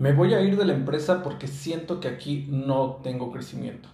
Me voy a ir de la empresa porque siento que aquí no tengo crecimiento.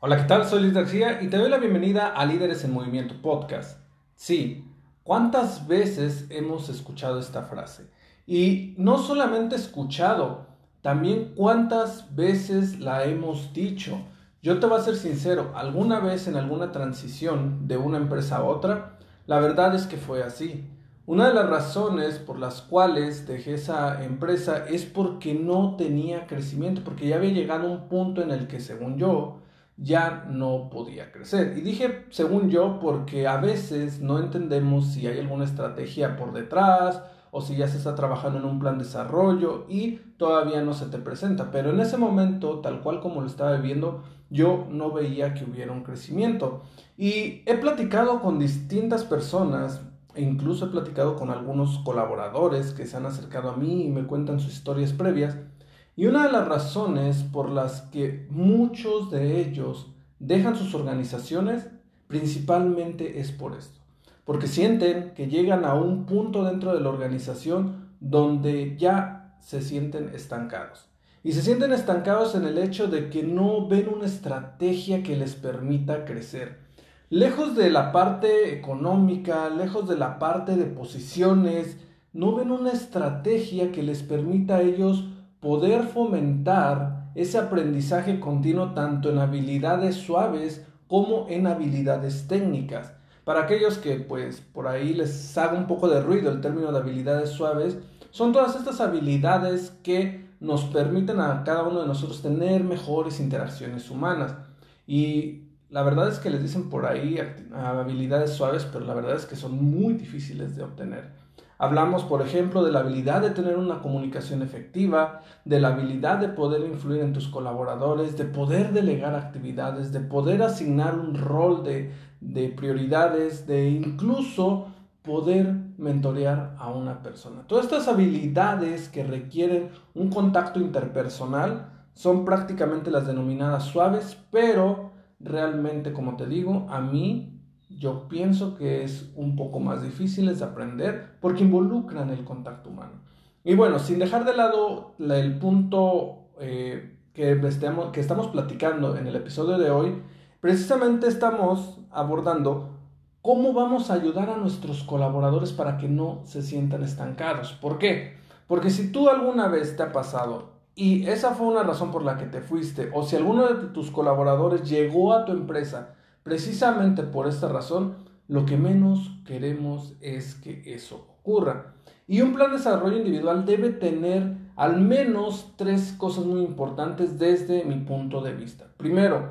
Hola, ¿qué tal? Soy Luis García y te doy la bienvenida a Líderes en Movimiento Podcast. Sí, ¿cuántas veces hemos escuchado esta frase? Y no solamente escuchado, también cuántas veces la hemos dicho. Yo te voy a ser sincero, alguna vez en alguna transición de una empresa a otra, la verdad es que fue así. Una de las razones por las cuales dejé esa empresa es porque no tenía crecimiento, porque ya había llegado un punto en el que según yo ya no podía crecer. Y dije según yo porque a veces no entendemos si hay alguna estrategia por detrás o si ya se está trabajando en un plan de desarrollo y todavía no se te presenta. Pero en ese momento, tal cual como lo estaba viviendo, yo no veía que hubiera un crecimiento. Y he platicado con distintas personas incluso he platicado con algunos colaboradores que se han acercado a mí y me cuentan sus historias previas. Y una de las razones por las que muchos de ellos dejan sus organizaciones principalmente es por esto. Porque sienten que llegan a un punto dentro de la organización donde ya se sienten estancados. Y se sienten estancados en el hecho de que no ven una estrategia que les permita crecer lejos de la parte económica, lejos de la parte de posiciones, no ven una estrategia que les permita a ellos poder fomentar ese aprendizaje continuo tanto en habilidades suaves como en habilidades técnicas. Para aquellos que pues por ahí les haga un poco de ruido el término de habilidades suaves, son todas estas habilidades que nos permiten a cada uno de nosotros tener mejores interacciones humanas. Y la verdad es que les dicen por ahí habilidades suaves, pero la verdad es que son muy difíciles de obtener. Hablamos, por ejemplo, de la habilidad de tener una comunicación efectiva, de la habilidad de poder influir en tus colaboradores, de poder delegar actividades, de poder asignar un rol de, de prioridades, de incluso poder mentorear a una persona. Todas estas habilidades que requieren un contacto interpersonal son prácticamente las denominadas suaves, pero realmente, como te digo, a mí yo pienso que es un poco más difíciles de aprender porque involucran el contacto humano. Y bueno, sin dejar de lado el punto eh, que, estemos, que estamos platicando en el episodio de hoy, precisamente estamos abordando cómo vamos a ayudar a nuestros colaboradores para que no se sientan estancados. ¿Por qué? Porque si tú alguna vez te ha pasado y esa fue una razón por la que te fuiste, o si alguno de tus colaboradores llegó a tu empresa precisamente por esta razón, lo que menos queremos es que eso ocurra. Y un plan de desarrollo individual debe tener al menos tres cosas muy importantes desde mi punto de vista. Primero,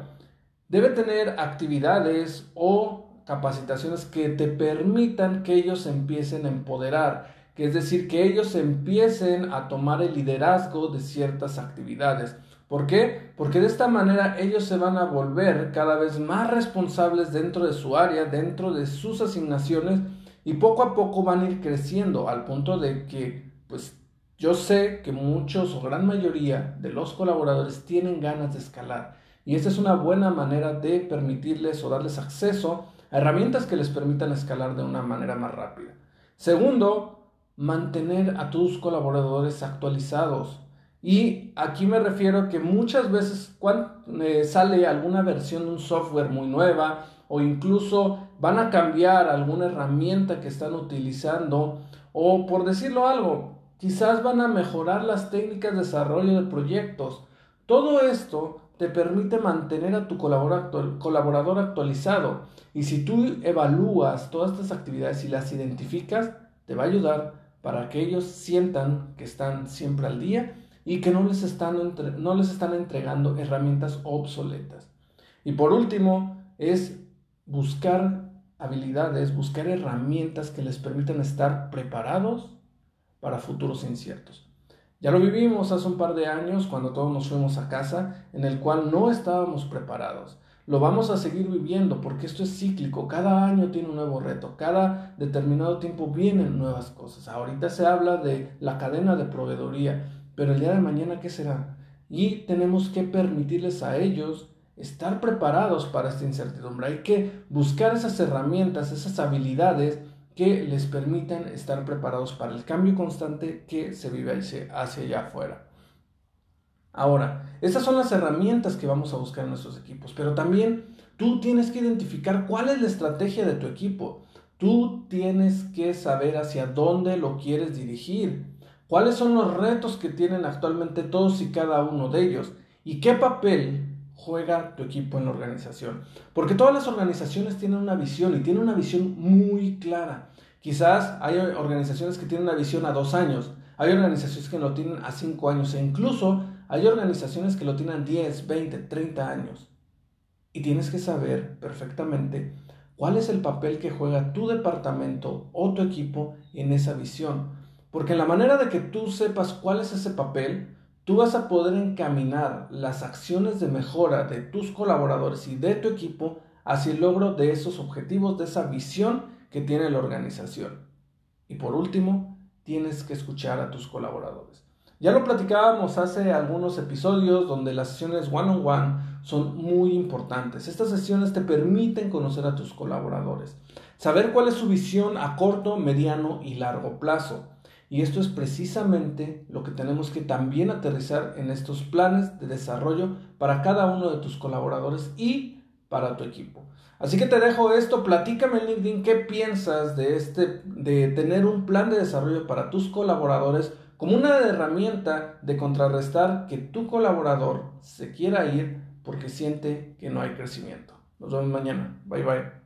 debe tener actividades o capacitaciones que te permitan que ellos empiecen a empoderar, que es decir, que ellos empiecen a tomar el liderazgo de ciertas actividades. ¿Por qué? Porque de esta manera ellos se van a volver cada vez más responsables dentro de su área, dentro de sus asignaciones y poco a poco van a ir creciendo al punto de que, pues, yo sé que muchos o gran mayoría de los colaboradores tienen ganas de escalar y esta es una buena manera de permitirles o darles acceso a herramientas que les permitan escalar de una manera más rápida. Segundo, mantener a tus colaboradores actualizados. Y aquí me refiero que muchas veces cuando eh, sale alguna versión de un software muy nueva o incluso van a cambiar alguna herramienta que están utilizando o por decirlo algo, quizás van a mejorar las técnicas de desarrollo de proyectos. Todo esto te permite mantener a tu colaborador actualizado y si tú evalúas todas estas actividades y las identificas, te va a ayudar para que ellos sientan que están siempre al día y que no les están, no les están entregando herramientas obsoletas. Y por último, es buscar habilidades, buscar herramientas que les permitan estar preparados para futuros inciertos. Ya lo vivimos hace un par de años cuando todos nos fuimos a casa, en el cual no estábamos preparados. Lo vamos a seguir viviendo porque esto es cíclico, cada año tiene un nuevo reto, cada determinado tiempo vienen nuevas cosas. Ahorita se habla de la cadena de proveeduría, pero el día de mañana, ¿qué será? Y tenemos que permitirles a ellos estar preparados para esta incertidumbre. Hay que buscar esas herramientas, esas habilidades que les permitan estar preparados para el cambio constante que se vive hacia, allá afuera. Ahora, estas son las herramientas que vamos a buscar en nuestros equipos, pero también tú tienes que identificar cuál es la estrategia de tu equipo. Tú tienes que saber hacia dónde lo quieres dirigir, cuáles son los retos que tienen actualmente todos y cada uno de ellos y qué papel juega tu equipo en la organización. Porque todas las organizaciones tienen una visión y tienen una visión muy clara. Quizás hay organizaciones que tienen una visión a dos años, hay organizaciones que lo tienen a cinco años e incluso hay organizaciones que lo tienen a 10, 20, 30 años. Y tienes que saber perfectamente cuál es el papel que juega tu departamento o tu equipo en esa visión. Porque en la manera de que tú sepas cuál es ese papel, tú vas a poder encaminar las acciones de mejora de tus colaboradores y de tu equipo hacia el logro de esos objetivos, de esa visión que tiene la organización. Y por último, tienes que escuchar a tus colaboradores. Ya lo platicábamos hace algunos episodios donde las sesiones one-on-one son muy importantes. Estas sesiones te permiten conocer a tus colaboradores, saber cuál es su visión a corto, mediano y largo plazo y esto es precisamente lo que tenemos que también aterrizar en estos planes de desarrollo para cada uno de tus colaboradores y para tu equipo. Así que te dejo esto, platícame en LinkedIn qué piensas de este de tener un plan de desarrollo para tus colaboradores como una herramienta de contrarrestar que tu colaborador se quiera ir porque siente que no hay crecimiento. Nos vemos mañana. Bye bye.